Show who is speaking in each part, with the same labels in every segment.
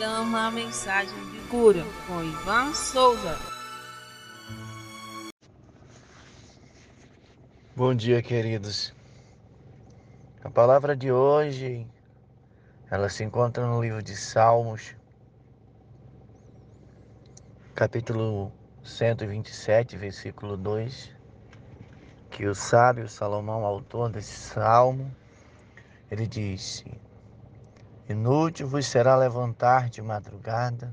Speaker 1: programa A Mensagem de Cura com Ivan Souza.
Speaker 2: Bom dia, queridos. A palavra de hoje, ela se encontra no livro de Salmos, capítulo 127, versículo 2, que o sábio Salomão, autor desse salmo, ele disse: Inútil vos será levantar de madrugada,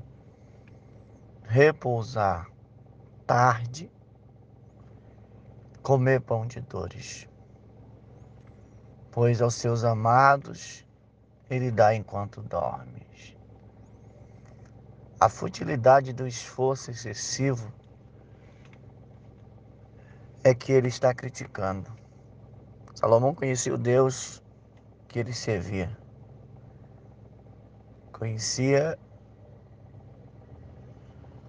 Speaker 2: repousar tarde, comer pão de dores, pois aos seus amados ele dá enquanto dormes. A futilidade do esforço excessivo é que ele está criticando. Salomão conhecia o Deus que ele servia. Conhecia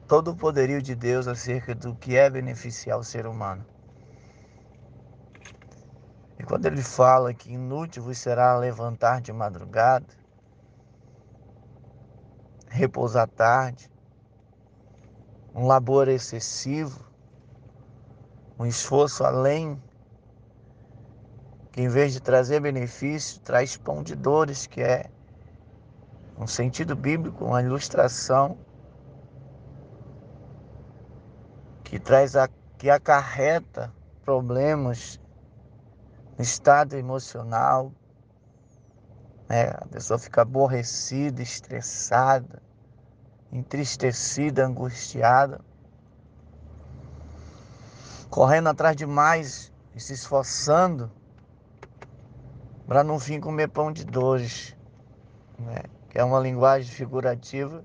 Speaker 2: todo o poderio de Deus acerca do que é beneficiar o ser humano. E quando ele fala que inútil vos será levantar de madrugada, repousar tarde, um labor excessivo, um esforço além, que em vez de trazer benefício, traz pão de dores, que é um sentido bíblico, uma ilustração que traz a, que acarreta problemas no estado emocional, né? a pessoa fica aborrecida, estressada, entristecida, angustiada, correndo atrás de mais e se esforçando para no fim comer pão de dores, né? Que é uma linguagem figurativa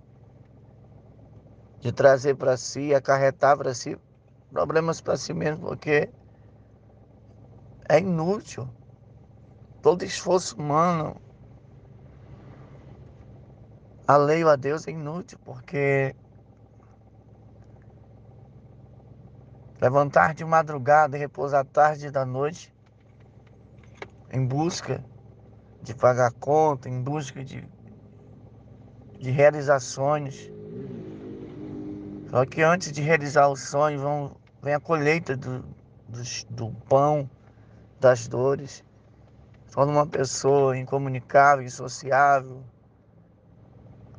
Speaker 2: de trazer para si, acarretar para si problemas para si mesmo, porque é inútil. Todo esforço humano alheio a Deus é inútil, porque levantar de madrugada e repousar tarde da noite em busca de pagar conta, em busca de, de realizar sonhos. Só que antes de realizar o sonho, vão, vem a colheita do, do, do pão, das dores. Só uma pessoa incomunicável, insociável,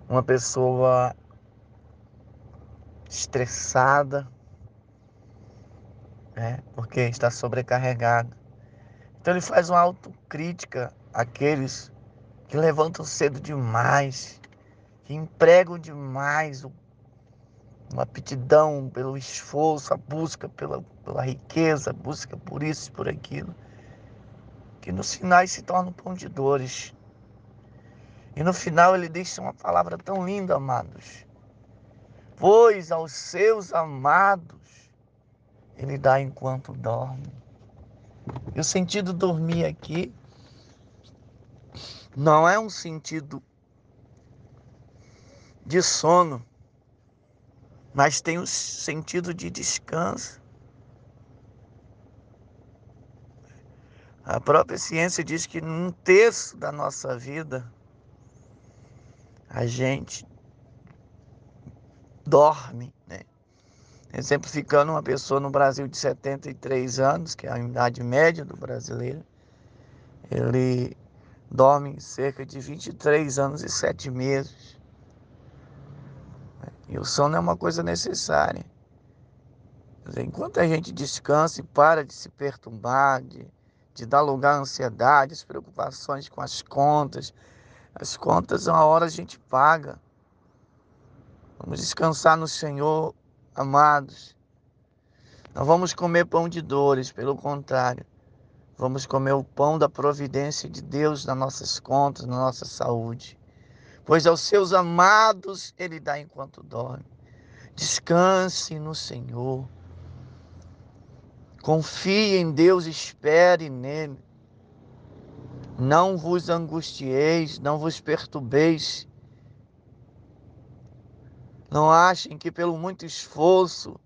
Speaker 2: uma pessoa estressada, né? porque está sobrecarregado. Então ele faz uma autocrítica àqueles que levantam cedo demais, que empregam demais uma aptidão pelo esforço, a busca pela, pela riqueza, a busca por isso e por aquilo que nos finais se torna um pão de dores. E no final ele deixa uma palavra tão linda, amados. Pois aos seus amados ele dá enquanto dorme. E o sentido dormir aqui não é um sentido de sono, mas tem o sentido de descanso. A própria ciência diz que num terço da nossa vida a gente dorme, né? Exemplificando uma pessoa no Brasil de 73 anos, que é a idade média do brasileiro, ele dorme cerca de 23 anos e 7 meses. E o sono é uma coisa necessária. Enquanto a gente descansa e para de se perturbar, de de dar lugar à ansiedade, às preocupações com as contas. As contas, uma hora a gente paga. Vamos descansar no Senhor, amados. Não vamos comer pão de dores, pelo contrário. Vamos comer o pão da providência de Deus nas nossas contas, na nossa saúde. Pois aos seus amados Ele dá enquanto dorme. Descanse no Senhor. Confie em Deus, espere nele. Não vos angustieis, não vos perturbeis. Não achem que pelo muito esforço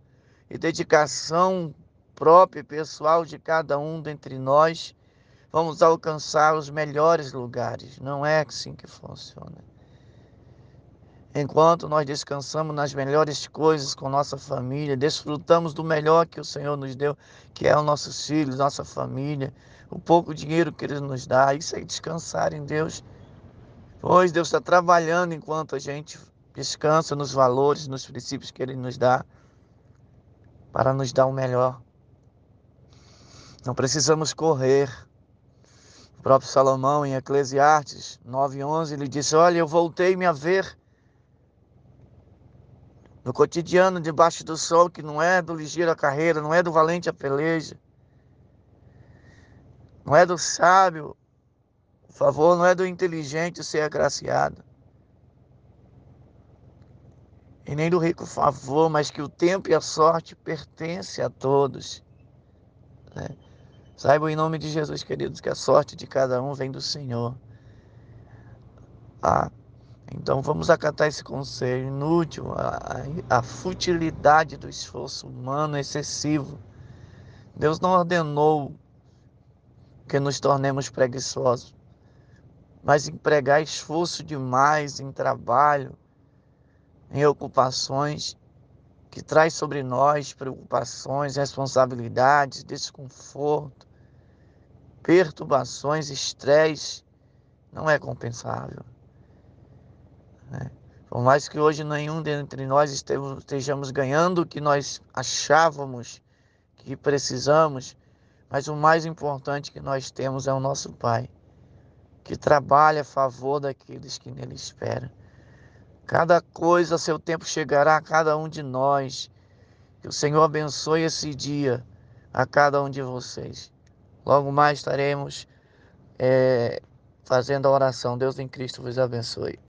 Speaker 2: e dedicação própria e pessoal de cada um dentre nós vamos alcançar os melhores lugares. Não é assim que funciona. Enquanto nós descansamos nas melhores coisas com nossa família, desfrutamos do melhor que o Senhor nos deu, que é os nossos filhos, nossa família, o pouco dinheiro que Ele nos dá, isso é descansar em Deus. Pois Deus está trabalhando enquanto a gente descansa nos valores, nos princípios que Ele nos dá, para nos dar o melhor. Não precisamos correr. O próprio Salomão, em Eclesiastes 9,11, ele disse: Olha, eu voltei-me a ver no cotidiano debaixo do sol, que não é do ligeiro a carreira, não é do valente a peleja, não é do sábio o favor, não é do inteligente ser agraciado, e nem do rico favor, mas que o tempo e a sorte pertencem a todos. Né? Saibam em nome de Jesus, queridos, que a sorte de cada um vem do Senhor. Ah, então vamos acatar esse conselho inútil, a, a, futilidade do esforço humano excessivo. Deus não ordenou que nos tornemos preguiçosos, mas empregar esforço demais em trabalho, em ocupações que traz sobre nós preocupações, responsabilidades, desconforto, perturbações, estresse, não é compensável. Né? Por mais que hoje nenhum dentre nós estejamos ganhando o que nós achávamos que precisamos, mas o mais importante que nós temos é o nosso Pai, que trabalha a favor daqueles que nele esperam. Cada coisa a seu tempo chegará a cada um de nós. Que o Senhor abençoe esse dia a cada um de vocês. Logo mais estaremos é, fazendo a oração. Deus em Cristo vos abençoe.